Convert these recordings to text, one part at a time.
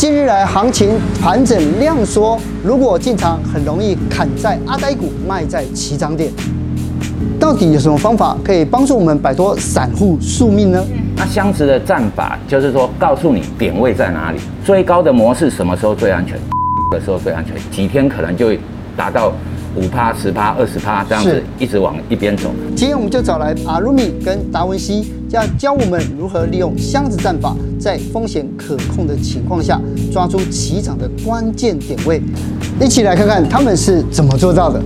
近日来行情盘整量缩，如果进场很容易砍在阿呆股，卖在起涨点。到底有什么方法可以帮助我们摆脱散户宿命呢？那箱子的战法就是说，告诉你点位在哪里，最高的模式什么时候最安全，的时候最安全，几天可能就会达到五趴、十趴、二十趴这样子，一直往一边走。今天我们就找来阿鲁米跟达文西，要教我们如何利用箱子战法，在风险可控的情况下，抓住起涨的关键点位。一起来看看他们是怎么做到的。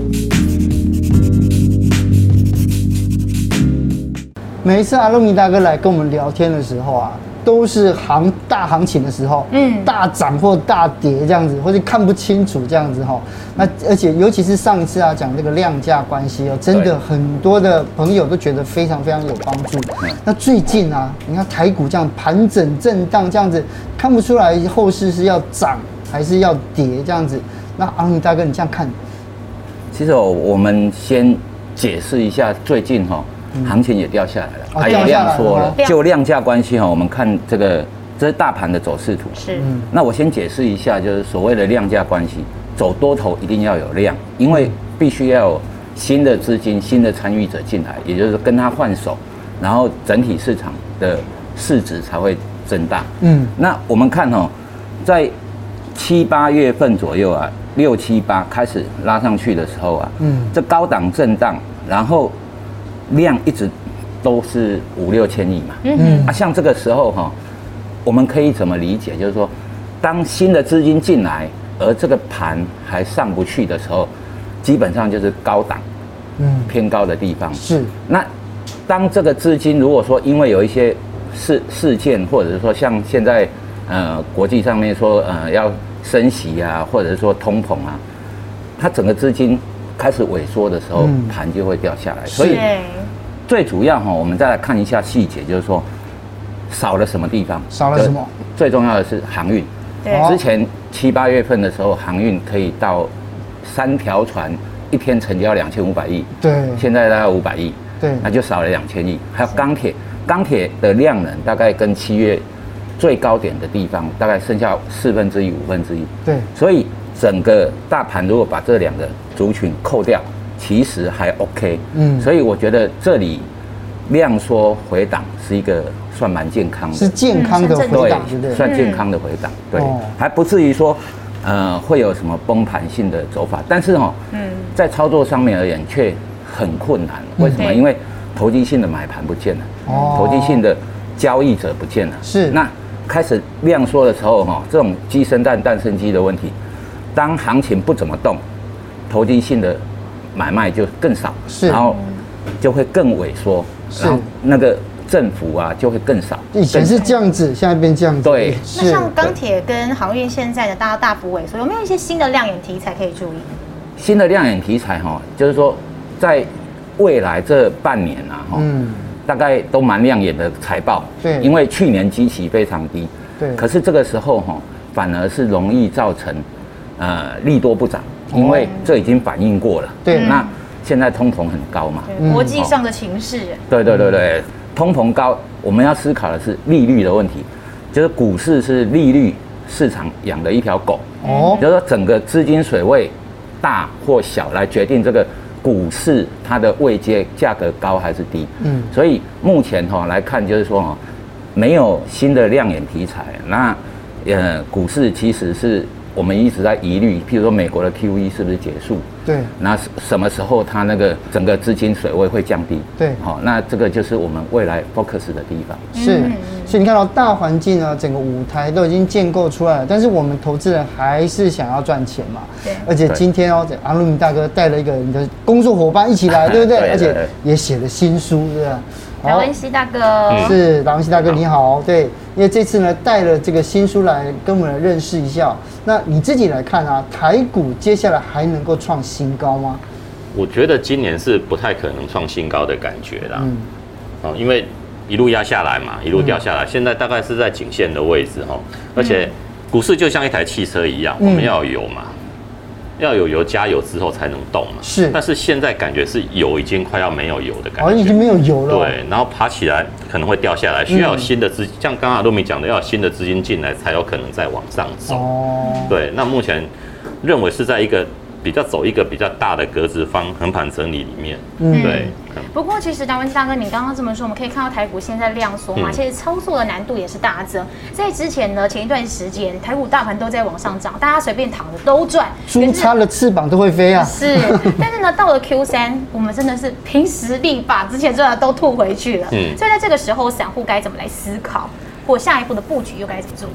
每一次阿鲁米大哥来跟我们聊天的时候啊，都是行大行情的时候，嗯，大涨或大跌这样子，或者看不清楚这样子哈。那而且尤其是上一次啊讲这个量价关系哦，真的很多的朋友都觉得非常非常有帮助。那最近啊，你看台股这样盘整震荡这样子，看不出来后市是要涨还是要跌这样子。那阿鲁米大哥，你这样看？其实我们先解释一下最近哈。行情也掉下来了，还有量缩了。就量价关系哈，我们看这个，这是大盘的走势图。是。那我先解释一下，就是所谓的量价关系，走多头一定要有量，因为必须要有新的资金、新的参与者进来，也就是跟他换手，然后整体市场的市值才会增大。嗯。那我们看哦，在七八月份左右啊，六七八开始拉上去的时候啊，嗯，这高档震荡，然后。量一直都是五六千亿嘛，嗯嗯啊，像这个时候哈，我们可以怎么理解？就是说，当新的资金进来，而这个盘还上不去的时候，基本上就是高档，嗯，偏高的地方是。那当这个资金如果说因为有一些事事件，或者是说像现在呃国际上面说呃要升息啊，或者是说通膨啊，它整个资金。开始萎缩的时候，盘就会掉下来。所以最主要哈，我们再来看一下细节，就是说少了什么地方？少了什么？最重要的是航运。之前七八月份的时候，航运可以到三条船一天成交两千五百亿。对。现在大概五百亿。对。那就少了两千亿。还有钢铁，钢铁的量能大概跟七月最高点的地方大概剩下四分之一、五分之一。对。所以。整个大盘如果把这两个族群扣掉，其实还 OK。嗯，所以我觉得这里量缩回档是一个算蛮健康的，是健康的回档，对，算健康的回档，对，还不至于说呃会有什么崩盘性的走法。但是哦，嗯，在操作上面而言却很困难。为什么？因为投机性的买盘不见了，哦，投机性的交易者不见了。是，那开始量缩的时候哈，这种鸡生蛋，蛋生鸡的问题。当行情不怎么动，投机性的买卖就更少，是，然后就会更萎缩，是，然后那个政府啊就会更少。以前是这样子，现在变这样子。对，那像钢铁跟航运现在的大家大幅萎缩，有没有一些新的亮眼题材可以注意？新的亮眼题材哈，就是说在未来这半年啊，哈，嗯，大概都蛮亮眼的财报。对，因为去年基期非常低，对，可是这个时候哈，反而是容易造成。呃，利多不涨，因为这已经反映过了。对，那现在通膨很高嘛？国际上的情势。对对对对，通膨高，我们要思考的是利率的问题，就是股市是利率市场养的一条狗。哦，就是说整个资金水位大或小来决定这个股市它的位阶价格高还是低。嗯，所以目前哈来看，就是说哈，没有新的亮眼题材，那呃股市其实是。我们一直在疑虑，譬如说美国的 QE 是不是结束？对。那什么时候它那个整个资金水位会降低？对。好，那这个就是我们未来 focus 的地方。是。所以你看到大环境呢，整个舞台都已经建构出来了，但是我们投资人还是想要赚钱嘛？对。而且今天哦，阿鲁米大哥带了一个你的工作伙伴一起来，对不对？对。而且也写了新书，对吧？达文西大哥。是，达文西大哥你好，对。因为这次呢，带了这个新书来跟我们来认识一下。那你自己来看啊，台股接下来还能够创新高吗？我觉得今年是不太可能创新高的感觉啦。嗯。哦，因为一路压下来嘛，一路掉下来，嗯、现在大概是在颈线的位置哈。而且股市就像一台汽车一样，我们要有油嘛。要有油加油之后才能动嘛。是，但是现在感觉是油已经快要没有油的感觉，哦，已经没有油了。对，然后爬起来可能会掉下来，需要有新的资，嗯、像刚刚阿路米讲的，要有新的资金进来才有可能再往上走。哦，对，那目前认为是在一个。比较走一个比较大的格子方横盘整理里面，嗯，对。不过其实达文西大哥，你刚刚这么说，我们可以看到台股现在量缩嘛，其实操作的难度也是大增。在之前呢，前一段时间台股大盘都在往上涨，大家随便躺着都赚，猪插了翅膀都会飞啊。是，但是呢，到了 Q 三，我们真的是凭实力把之前赚的都吐回去了。嗯，所以在这个时候，散户该怎么来思考，或下一步的布局又该怎么做？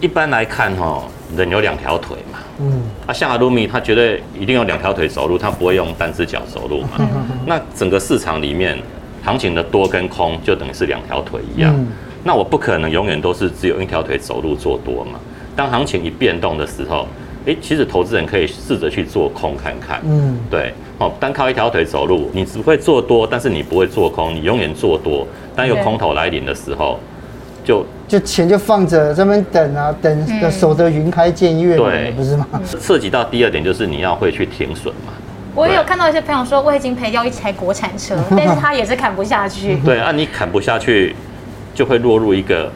一般来看，哈，人有两条腿嘛。嗯。啊，像阿鲁米，他绝对一定要两条腿走路，他不会用单只脚走路嘛。嗯。那整个市场里面，行情的多跟空就等于是两条腿一样。嗯。那我不可能永远都是只有一条腿走路做多嘛。当行情一变动的时候，哎，其实投资人可以试着去做空看看。嗯。对。哦，单靠一条腿走路，你只会做多，但是你不会做空，你永远做多。当有空头来临的时候，就。就钱就放着这边等啊，等的守得云开见月，对，不是吗？涉及到第二点就是你要会去停损嘛。我也有看到一些朋友说，我已经赔掉一台国产车，但是他也是砍不下去。对啊，你砍不下去，就会落入一个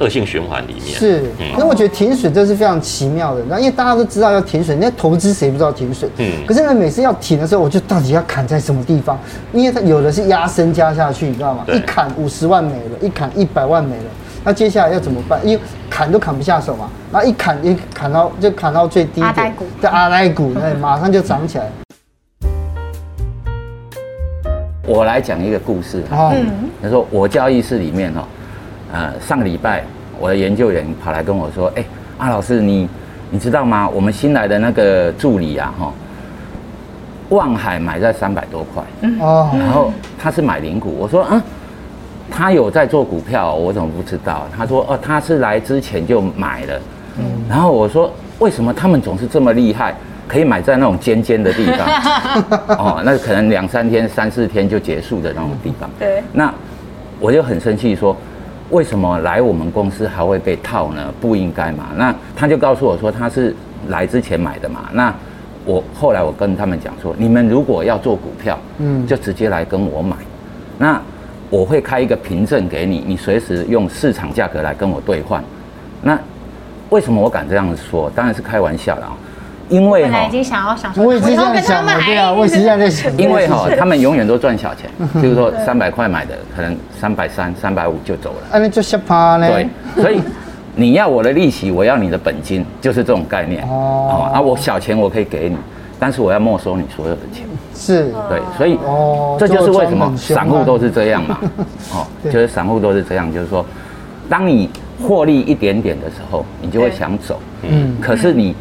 恶性循环里面。是，那我觉得停损这是非常奇妙的，那因为大家都知道要停损，那投资谁不知道停损？嗯。可是呢，每次要停的时候，我就到底要砍在什么地方？因为它有的是压身加下去，你知道吗？一砍五十万没了，一砍一百万没了。那接下来要怎么办？因为砍都砍不下手嘛，然后一砍一砍到就砍到最低点，在阿呆股，那马上就涨起来。我来讲一个故事啊，他说我交易室里面哈，呃，上个礼拜我的研究员跑来跟我说，哎，阿老师你你知道吗？我们新来的那个助理啊哈，望海买在三百多块，哦，然后他是买零股，我说啊。他有在做股票，我怎么不知道？他说：“哦，他是来之前就买了。”嗯，然后我说：“为什么他们总是这么厉害，可以买在那种尖尖的地方？哦，那可能两三天、三四天就结束的那种地方。”对。那我就很生气，说：“为什么来我们公司还会被套呢？不应该嘛？”那他就告诉我说：“他是来之前买的嘛。”那我后来我跟他们讲说：“你们如果要做股票，嗯，就直接来跟我买。”那。我会开一个凭证给你，你随时用市场价格来跟我兑换。那为什么我敢这样说？当然是开玩笑的啊，因为哈，已经想要想说，我也是这样想的，对啊，我也是这样在想。因为哈，他们永远都赚小钱，就是说三百块买的，可能三百三、三百五就走了。那你就瞎趴呢？对，所以你要我的利息，我要你的本金，就是这种概念哦。啊，我小钱我可以给你。但是我要没收你所有的钱，是对，所以哦，这就是为什么散户都是这样嘛，哦，就是散户都是这样，就是说，当你获利一点点的时候，你就会想走，嗯，可是你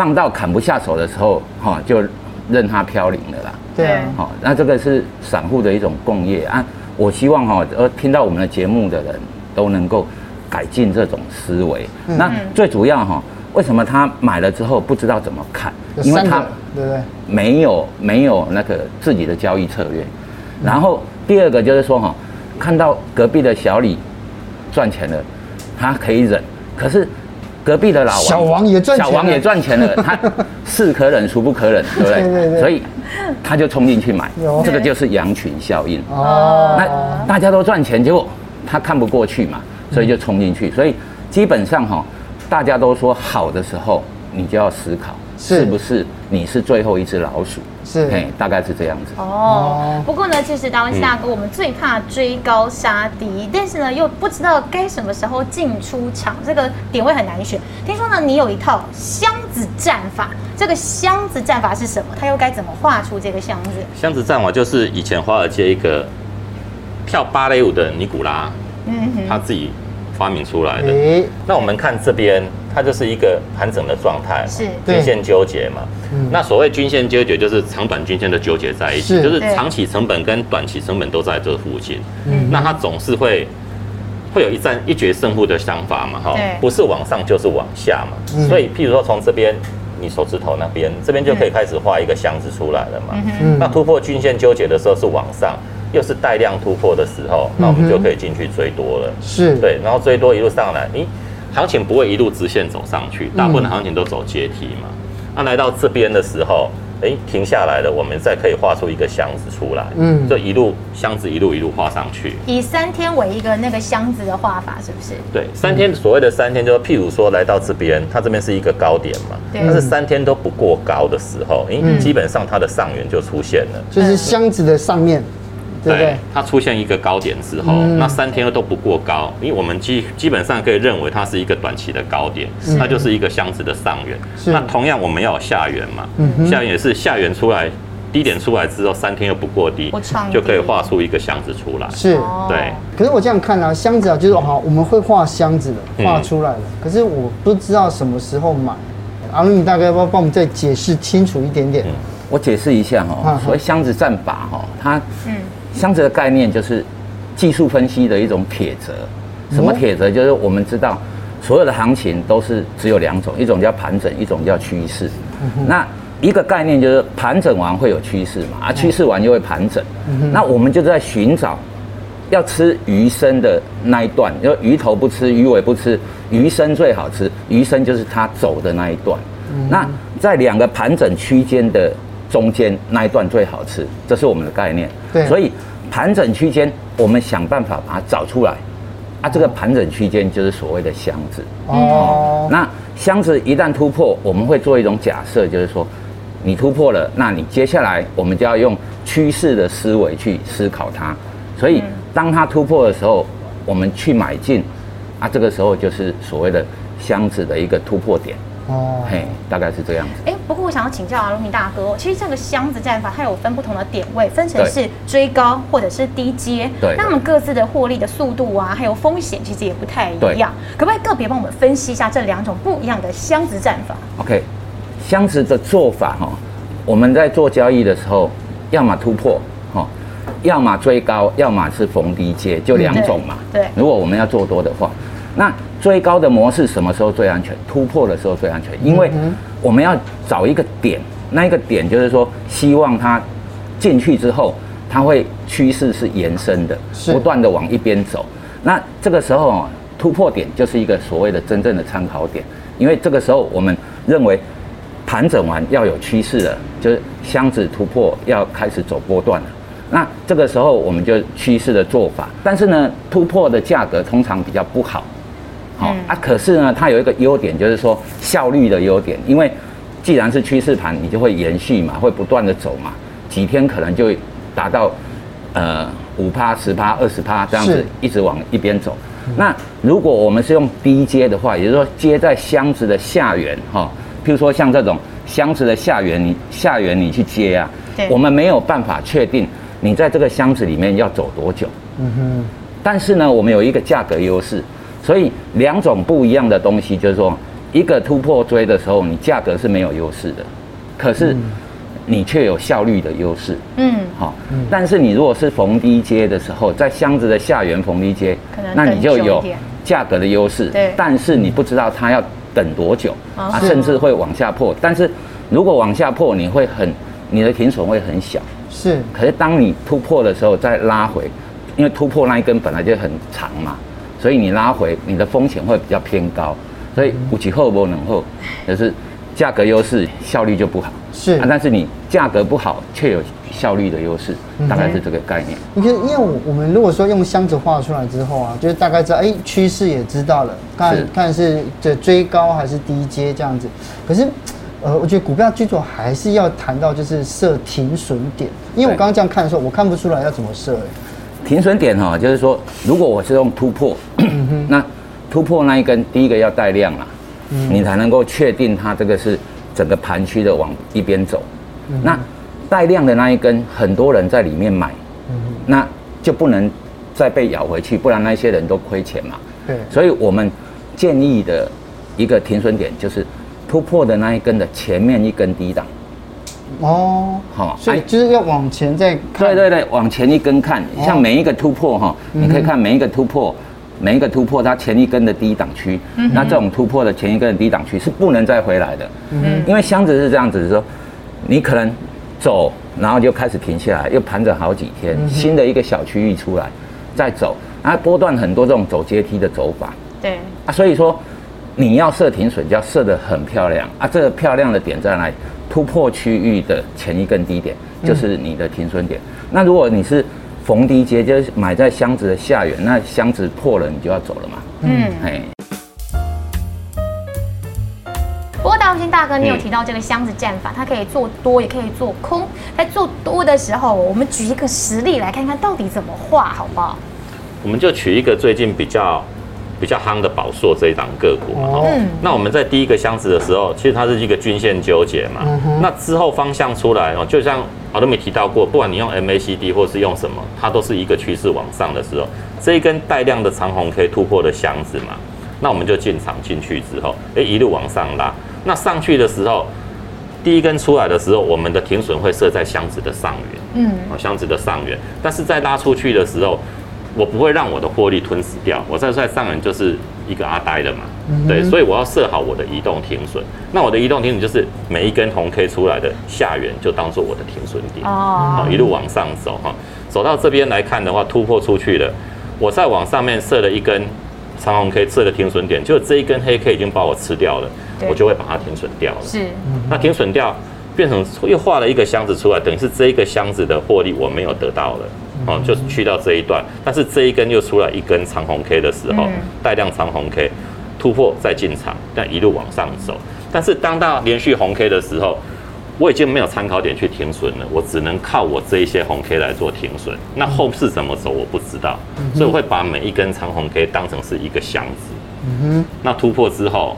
放到砍不下手的时候，哈，就任它飘零了啦，对，好，那这个是散户的一种共业啊，我希望哈，呃，听到我们的节目的人都能够改进这种思维，那最主要哈。为什么他买了之后不知道怎么看？因为他对对没有没有那个自己的交易策略。然后第二个就是说哈，看到隔壁的小李赚钱了，他可以忍。可是隔壁的老王小王也赚小王也赚钱了，他是可忍孰不可忍，对不对？对对对。所以他就冲进去买，这个就是羊群效应。哦。那大家都赚钱，结果他看不过去嘛，所以就冲进去。所以基本上哈。大家都说好的时候，你就要思考是不是你是最后一只老鼠，是，嘿，大概是这样子。哦，不过呢，其实达文西大哥，我们最怕追高杀低，但是呢，又不知道该什么时候进出场，这个点位很难选。听说呢，你有一套箱子战法，这个箱子战法是什么？它又该怎么画出这个箱子？箱子战法就是以前华尔街一个跳芭蕾舞的尼古拉，嗯哼，他自己。发明出来的。那我们看这边，它就是一个盘整的状态，是均线纠结嘛。那所谓均线纠结，就是长短均线的纠结在一起，就是长期成本跟短期成本都在这附近。那它总是会会有一战一决胜负的想法嘛，哈，不是往上就是往下嘛。所以，譬如说从这边，你手指头那边，这边就可以开始画一个箱子出来了嘛。那突破均线纠结的时候是往上。又是带量突破的时候，那我们就可以进去追多了。是对，然后追多一路上来，你行情不会一路直线走上去，大部分的行情都走阶梯嘛。那来到这边的时候。哎，停下来了，我们再可以画出一个箱子出来。嗯，就一路箱子一路一路画上去。以三天为一个那个箱子的画法，是不是？对，三天所谓的三天，就是譬如说来到这边，它这边是一个高点嘛。对。但是三天都不过高的时候，哎，基本上它的上缘就出现了。就是箱子的上面。对，对，它出现一个高点之后，嗯、那三天都不过高，因为我们基基本上可以认为它是一个短期的高点，是它就是一个箱子的上缘。是那同样我们要有下缘嘛，嗯、哼下缘也是下缘出来，低点出来之后，三天又不过低，就可以画出一个箱子出来。是，对。可是我这样看啊，箱子啊，就是好，我们会画箱子的，画出来了。嗯、可是我不知道什么时候买，阿伦，你大概要不要帮我们再解释清楚一点点？嗯、我解释一下哈，所谓箱子战法哈，它嗯。箱子的概念就是技术分析的一种铁则。什么铁则？就是我们知道所有的行情都是只有两种，一种叫盘整，一种叫趋势。那一个概念就是盘整完会有趋势嘛，啊，趋势完就会盘整。那我们就在寻找要吃鱼身的那一段，就鱼头不吃，鱼尾不吃，鱼身最好吃。鱼身就是它走的那一段。那在两个盘整区间的。中间那一段最好吃，这是我们的概念。对，所以盘整区间，我们想办法把它找出来。啊，这个盘整区间就是所谓的箱子。哦。那箱子一旦突破，我们会做一种假设，就是说，你突破了，那你接下来我们就要用趋势的思维去思考它。所以，当它突破的时候，我们去买进。啊，这个时候就是所谓的箱子的一个突破点。哦，嘿，大概是这样子。哎，不过我想要请教阿鲁米大哥，其实这个箱子战法它有分不同的点位，分成是追高或者是低阶。对。那我们各自的获利的速度啊，还有风险其实也不太一样。对可不可以个别帮我们分析一下这两种不一样的箱子战法？OK，箱子的做法哈，我们在做交易的时候，要么突破哈，要么追高，要么是逢低接，就两种嘛。对。对如果我们要做多的话。那追高的模式什么时候最安全？突破的时候最安全，因为我们要找一个点，那一个点就是说，希望它进去之后，它会趋势是延伸的，不断的往一边走。那这个时候突破点就是一个所谓的真正的参考点，因为这个时候我们认为盘整完要有趋势了，就是箱子突破要开始走波段了。那这个时候我们就趋势的做法，但是呢，突破的价格通常比较不好。好、嗯、啊，可是呢，它有一个优点，就是说效率的优点。因为既然是趋势盘，你就会延续嘛，会不断的走嘛，几天可能就会达到呃五趴、十趴、二十趴这样子，一直往一边走。那如果我们是用低阶的话，也就是说接在箱子的下缘哈，譬如说像这种箱子的下缘，你下缘你去接啊，对我们没有办法确定你在这个箱子里面要走多久。嗯哼。但是呢，我们有一个价格优势。所以两种不一样的东西，就是说，一个突破追的时候，你价格是没有优势的，可是你却有效率的优势。嗯，好。但是你如果是逢低接的时候，在箱子的下缘逢低接，那你就有价格的优势。对。但是你不知道它要等多久，啊，甚至会往下破。但是如果往下破，你会很，你的停损会很小。是。可是当你突破的时候再拉回，因为突破那一根本来就很长嘛。所以你拉回，你的风险会比较偏高，所以五级后波能后，就是价格优势，效率就不好。是啊，但是你价格不好，却有效率的优势，大概是这个概念。你看，因为我们如果说用箱子画出来之后啊，就是大概知道，哎，趋势也知道了，看是看是这追高还是低阶这样子。可是，呃，我觉得股票最主要还是要谈到就是设停损点，因为我刚刚这样看的时候，我看不出来要怎么设。停损点哈，就是说，如果我是用突破，嗯、那突破那一根，第一个要带量啊，嗯、你才能够确定它这个是整个盘区的往一边走。嗯、那带量的那一根，很多人在里面买，嗯、那就不能再被咬回去，不然那些人都亏钱嘛。对，所以我们建议的一个停损点就是突破的那一根的前面一根低档。哦，好，所以就是要往前再看。对对对，往前一根看，像每一个突破哈，你可以看每一个突破，每一个突破它前一根的低档区，那这种突破的前一根的低档区是不能再回来的。嗯，因为箱子是这样子，是说你可能走，然后就开始停下来，又盘整好几天，新的一个小区域出来，再走，啊，波段很多这种走阶梯的走法。对，啊，所以说你要设停损，就要设得很漂亮啊！这个漂亮的点在哪里？突破区域的前一根低点就是你的停损点。嗯、那如果你是逢低接，就是买在箱子的下缘，那箱子破了，你就要走了嘛。嗯，哎。不过大兴大哥，你有提到这个箱子战法，它可以做多，也可以做空。在做多的时候，我们举一个实例来看看到底怎么画，好不好？我们就取一个最近比较。比较夯的宝硕这一档个股嘛，嗯，那我们在第一个箱子的时候，其实它是一个均线纠结嘛，嗯、那之后方向出来哦，就像我都没提到过，不管你用 MACD 或是用什么，它都是一个趋势往上的时候，这一根带量的长红可以突破的箱子嘛，那我们就进场进去之后，哎，一路往上拉，那上去的时候，第一根出来的时候，我们的停损会设在箱子的上缘，嗯，哦，箱子的上缘，但是在拉出去的时候。我不会让我的获利吞死掉，我在在上面就是一个阿呆的嘛，嗯、对，所以我要设好我的移动停损。那我的移动停损就是每一根红 K 出来的下缘就当做我的停损点，哦，一路往上走哈，走到这边来看的话，突破出去了，我再往上面设了一根长红 K 设的停损点，就这一根黑 K 已经把我吃掉了，我就会把它停损掉了。是，那停损掉变成又画了一个箱子出来，等于是这一个箱子的获利我没有得到了。哦，就是去到这一段，但是这一根又出来一根长红 K 的时候，带量长红 K 突破再进场，但一路往上走。但是当到连续红 K 的时候，我已经没有参考点去停损了，我只能靠我这一些红 K 来做停损。那后市怎么走我不知道，所以我会把每一根长红 K 当成是一个箱子。嗯哼，那突破之后，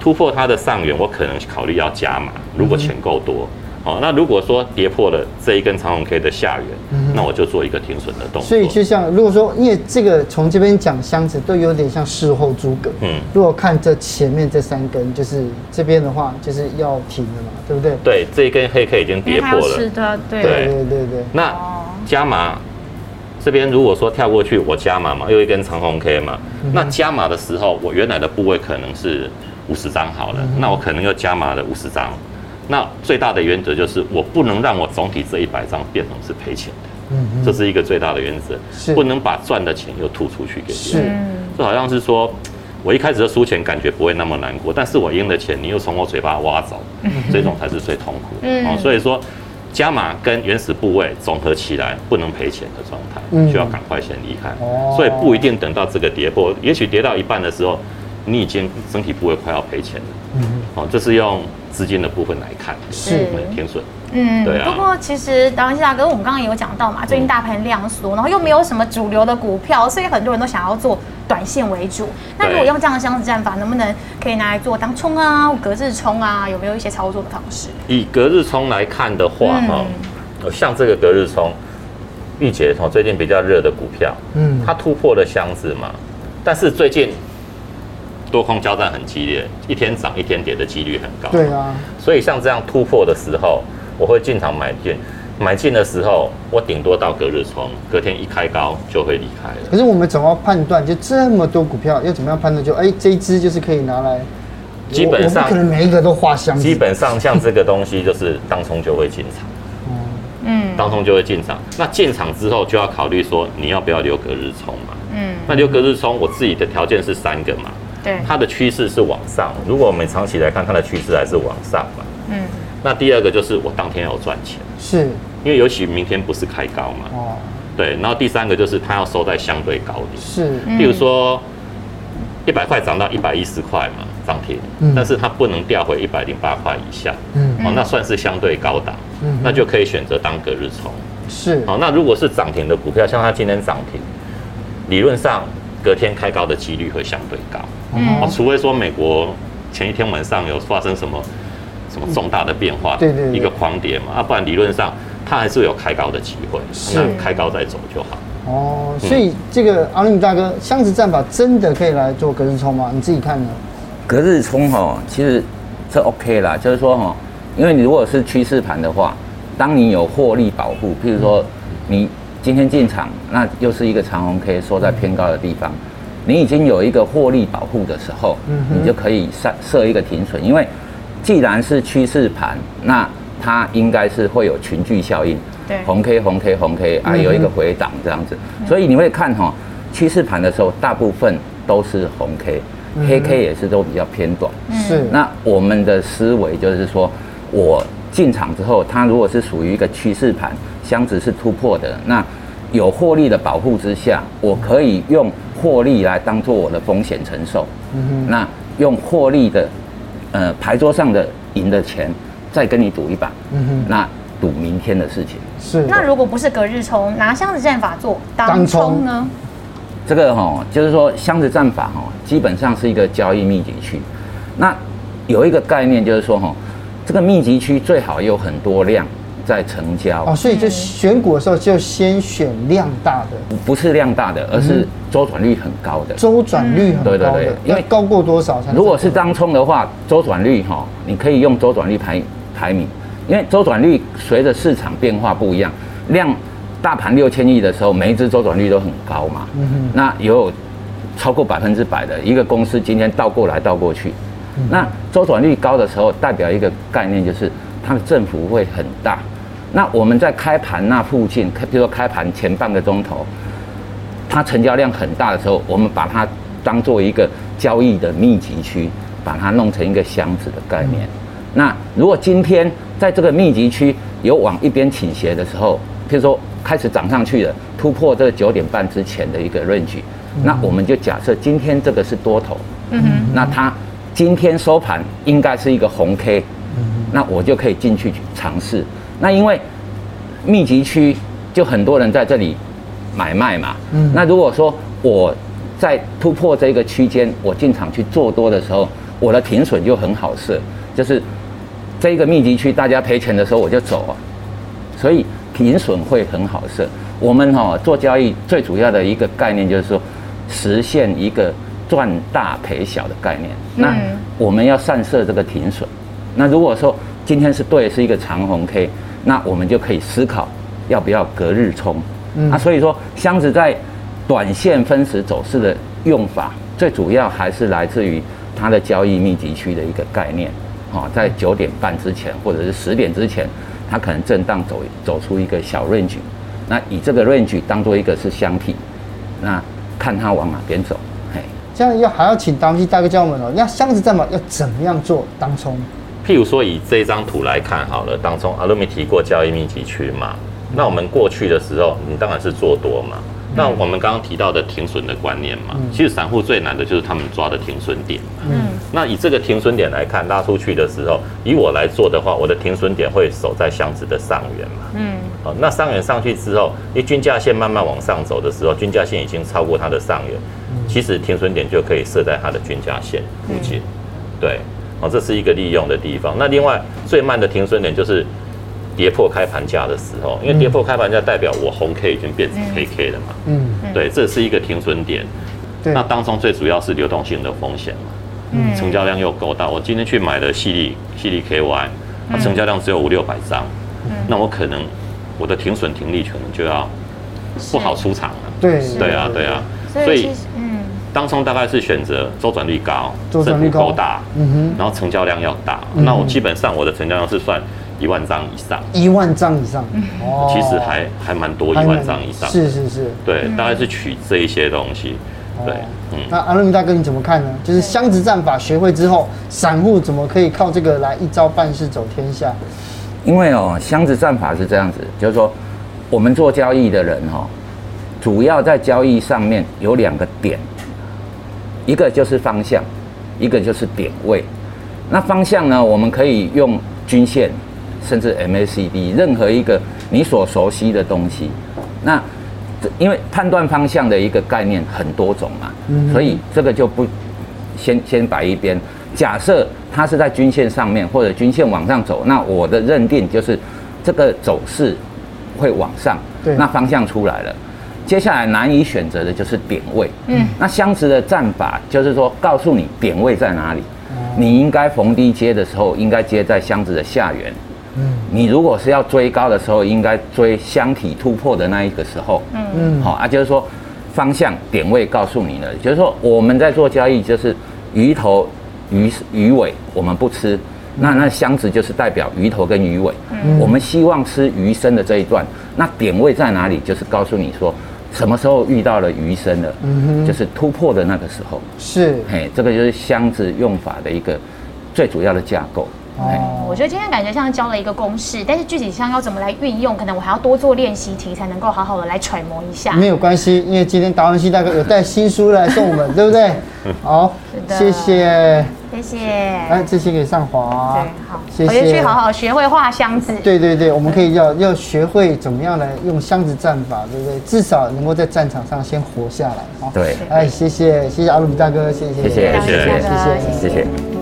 突破它的上缘，我可能考虑要加码，如果钱够多。好，那如果说跌破了这一根长红 K 的下缘，嗯、那我就做一个停损的动作。所以就像如果说，因为这个从这边讲箱子都有点像事后诸葛。嗯，如果看这前面这三根，就是这边的话就是要停了嘛，对不对？对，这一根黑 K 已经跌破了。是的，对对对对对。那加码这边如果说跳过去，我加码嘛，又一根长红 K 嘛，嗯、那加码的时候，我原来的部位可能是五十张好了，嗯、那我可能又加码了五十张。那最大的原则就是，我不能让我总体这一百张变成是赔钱的，嗯，这是一个最大的原则，是不能把赚的钱又吐出去给别人，是，就好像是说，我一开始的输钱感觉不会那么难过，但是我赢的钱你又从我嘴巴挖走，这种才是最痛苦的，嗯，所以说加码跟原始部位总合起来不能赔钱的状态，嗯，就要赶快先离开，哦，所以不一定等到这个跌破，也许跌到一半的时候，你已经整体部位快要赔钱了，嗯，哦，这是用。资金的部分来看是天损，嗯，对啊。不过其实达文西大哥，我们刚刚也有讲到嘛，最近大盘量缩，然后又没有什么主流的股票，所以很多人都想要做短线为主。那如果用这样的箱子战法，能不能可以拿来做当冲啊、隔日冲啊？有没有一些操作的方式？以隔日冲来看的话，哈、嗯，像这个隔日冲，玉姐从最近比较热的股票，嗯，它突破了箱子嘛，但是最近。多空交战很激烈，一天涨一天跌的几率很高。对啊，所以像这样突破的时候，我会进场买进。买进的时候，我顶多到隔日冲，隔天一开高就会离开了。可是我们怎么判断？就这么多股票，要怎么样判断？就哎，这一支就是可以拿来。基本上可能每一个都画箱。基本上像这个东西，就是当冲就会进场。嗯，当冲就会进场。那进场之后就要考虑说，你要不要留隔日冲嘛？嗯，那留隔日冲，我自己的条件是三个嘛。对，它的趋势是往上。如果我们长期来看，它的趋势还是往上嘛。嗯。那第二个就是我当天要赚钱，是因为尤其明天不是开高嘛。哦。对，然后第三个就是它要收在相对高点。是。比如说一百块涨到一百一十块嘛，涨停。嗯。但是它不能掉回一百零八块以下。嗯。哦，那算是相对高档。嗯。那就可以选择当隔日冲。是。好，那如果是涨停的股票，像它今天涨停，理论上隔天开高的几率会相对高。嗯，除非说美国前一天晚上有发生什么什么重大的变化，对对，一个狂跌嘛，啊，不然理论上它还是有开高的机会，那开高再走就好。哦，所以这个阿林大哥，箱子战法真的可以来做隔日冲吗？你自己看呢？隔日冲哈，其实这 OK 啦，就是说哈，因为你如果是趋势盘的话，当你有获利保护，譬如说你今天进场，那又是一个长红 K 缩在偏高的地方。你已经有一个获利保护的时候，嗯、你就可以设设一个停损，因为既然是趋势盘，那它应该是会有群聚效应，对，红 K 红 K 红 K 啊，有一个回档这样子，嗯、所以你会看哈，趋势盘的时候大部分都是红 K，黑 K 也是都比较偏短。是。那我们的思维就是说，我进场之后，它如果是属于一个趋势盘，箱子是突破的，那有获利的保护之下，我可以用获利来当做我的风险承受。嗯哼。那用获利的，呃，牌桌上的赢的钱，再跟你赌一把。嗯哼。那赌明天的事情。是。那如果不是隔日冲，拿箱子战法做当冲呢？这个哈，就是说箱子战法哈，基本上是一个交易密集区。那有一个概念就是说哈，这个密集区最好有很多量在成交。哦，所以就选股的时候就先选量大的，不是量大的，而是周转率很高的。周转率很高的，对对对，因为高过多少才？如果是当冲的话，周转率哈，你可以用周转率排排名，因为周转率随着市场变化不一样，量。大盘六千亿的时候，每一只周转率都很高嘛。那有超过百分之百的一个公司，今天倒过来倒过去。嗯、那周转率高的时候，代表一个概念，就是它的振幅会很大。那我们在开盘那附近，比如说开盘前半个钟头，它成交量很大的时候，我们把它当做一个交易的密集区，把它弄成一个箱子的概念。嗯、那如果今天在这个密集区有往一边倾斜的时候，譬如说。开始涨上去了，突破这个九点半之前的一个 range，那我们就假设今天这个是多头，嗯哼，那它今天收盘应该是一个红 K，那我就可以进去尝试。那因为密集区就很多人在这里买卖嘛，嗯，那如果说我在突破这个区间，我进场去做多的时候，我的停损就很好设，就是这个密集区大家赔钱的时候我就走啊，所以。停损会很好设，我们哈做交易最主要的一个概念就是说，实现一个赚大赔小的概念。那我们要善设这个停损。那如果说今天是对，是一个长红 K，那我们就可以思考要不要隔日冲。啊，所以说箱子在短线分时走势的用法，最主要还是来自于它的交易密集区的一个概念。哈，在九点半之前或者是十点之前。它可能震荡走走出一个小 range，那以这个 range 当做一个是箱体，那看它往哪边走，嘿，这样要还要请达文西大哥教我们哦，那箱子战法要怎么样做当冲？譬如说以这张图来看好了，当中阿鲁米提过交易密集区嘛，那我们过去的时候，你当然是做多嘛。那我们刚刚提到的停损的观念嘛，其实散户最难的就是他们抓的停损点。嗯，那以这个停损点来看，拉出去的时候，以我来做的话，我的停损点会守在箱子的上缘嘛。嗯，好，那上缘上去之后，因为均价线慢慢往上走的时候，均价线已经超过它的上缘，其实停损点就可以设在它的均价线附近。对，好，这是一个利用的地方。那另外最慢的停损点就是。跌破开盘价的时候，因为跌破开盘价代表我红 K 已经变成黑 K 了嘛。嗯，对，这是一个停损点。对，那当中最主要是流动性的风险嘛。嗯，成交量又够大，我今天去买了矽力矽力 KY，它成交量只有五六百张，那我可能我的停损停利可能就要不好出场了。对，对啊，对啊。所以，嗯，当中大概是选择周转率高，振幅够大，嗯哼，然后成交量要大。那我基本上我的成交量是算。一万张以上，一万张以上，哦，其实还还蛮多，一万张以上，是是是，对，大概是取这一些东西，对，嗯，那阿鲁米大哥你怎么看呢？就是箱子战法学会之后，散户怎么可以靠这个来一招半式走天下？因为哦，箱子战法是这样子，就是说我们做交易的人哈，主要在交易上面有两个点，一个就是方向，一个就是点位。那方向呢，我们可以用均线。甚至 MACD 任何一个你所熟悉的东西，那因为判断方向的一个概念很多种嘛，所以这个就不先先摆一边。假设它是在均线上面或者均线往上走，那我的认定就是这个走势会往上，那方向出来了。接下来难以选择的就是点位，嗯，那箱子的战法就是说告诉你点位在哪里，你应该逢低接的时候应该接在箱子的下缘。嗯，你如果是要追高的时候，应该追箱体突破的那一个时候。嗯嗯，好啊，就是说方向点位告诉你了，就是说我们在做交易，就是鱼头鱼鱼尾我们不吃，那那箱子就是代表鱼头跟鱼尾，嗯，我们希望吃鱼身的这一段，那点位在哪里？就是告诉你说什么时候遇到了鱼身了？就是突破的那个时候。是，嘿，这个就是箱子用法的一个最主要的架构。哦，我觉得今天感觉像教了一个公式，但是具体上要怎么来运用，可能我还要多做练习题，才能够好好的来揣摩一下。没有关系，因为今天达文西大哥有带新书来送我们，对不对？好，谢谢，谢谢。来，这些给尚华。对，好，谢谢。回去好好学会画箱子。对对对，我们可以要要学会怎么样来用箱子战法，对不对？至少能够在战场上先活下来。对，哎，谢谢，谢谢阿鲁比大哥，谢谢，谢谢，谢谢，谢谢，谢谢。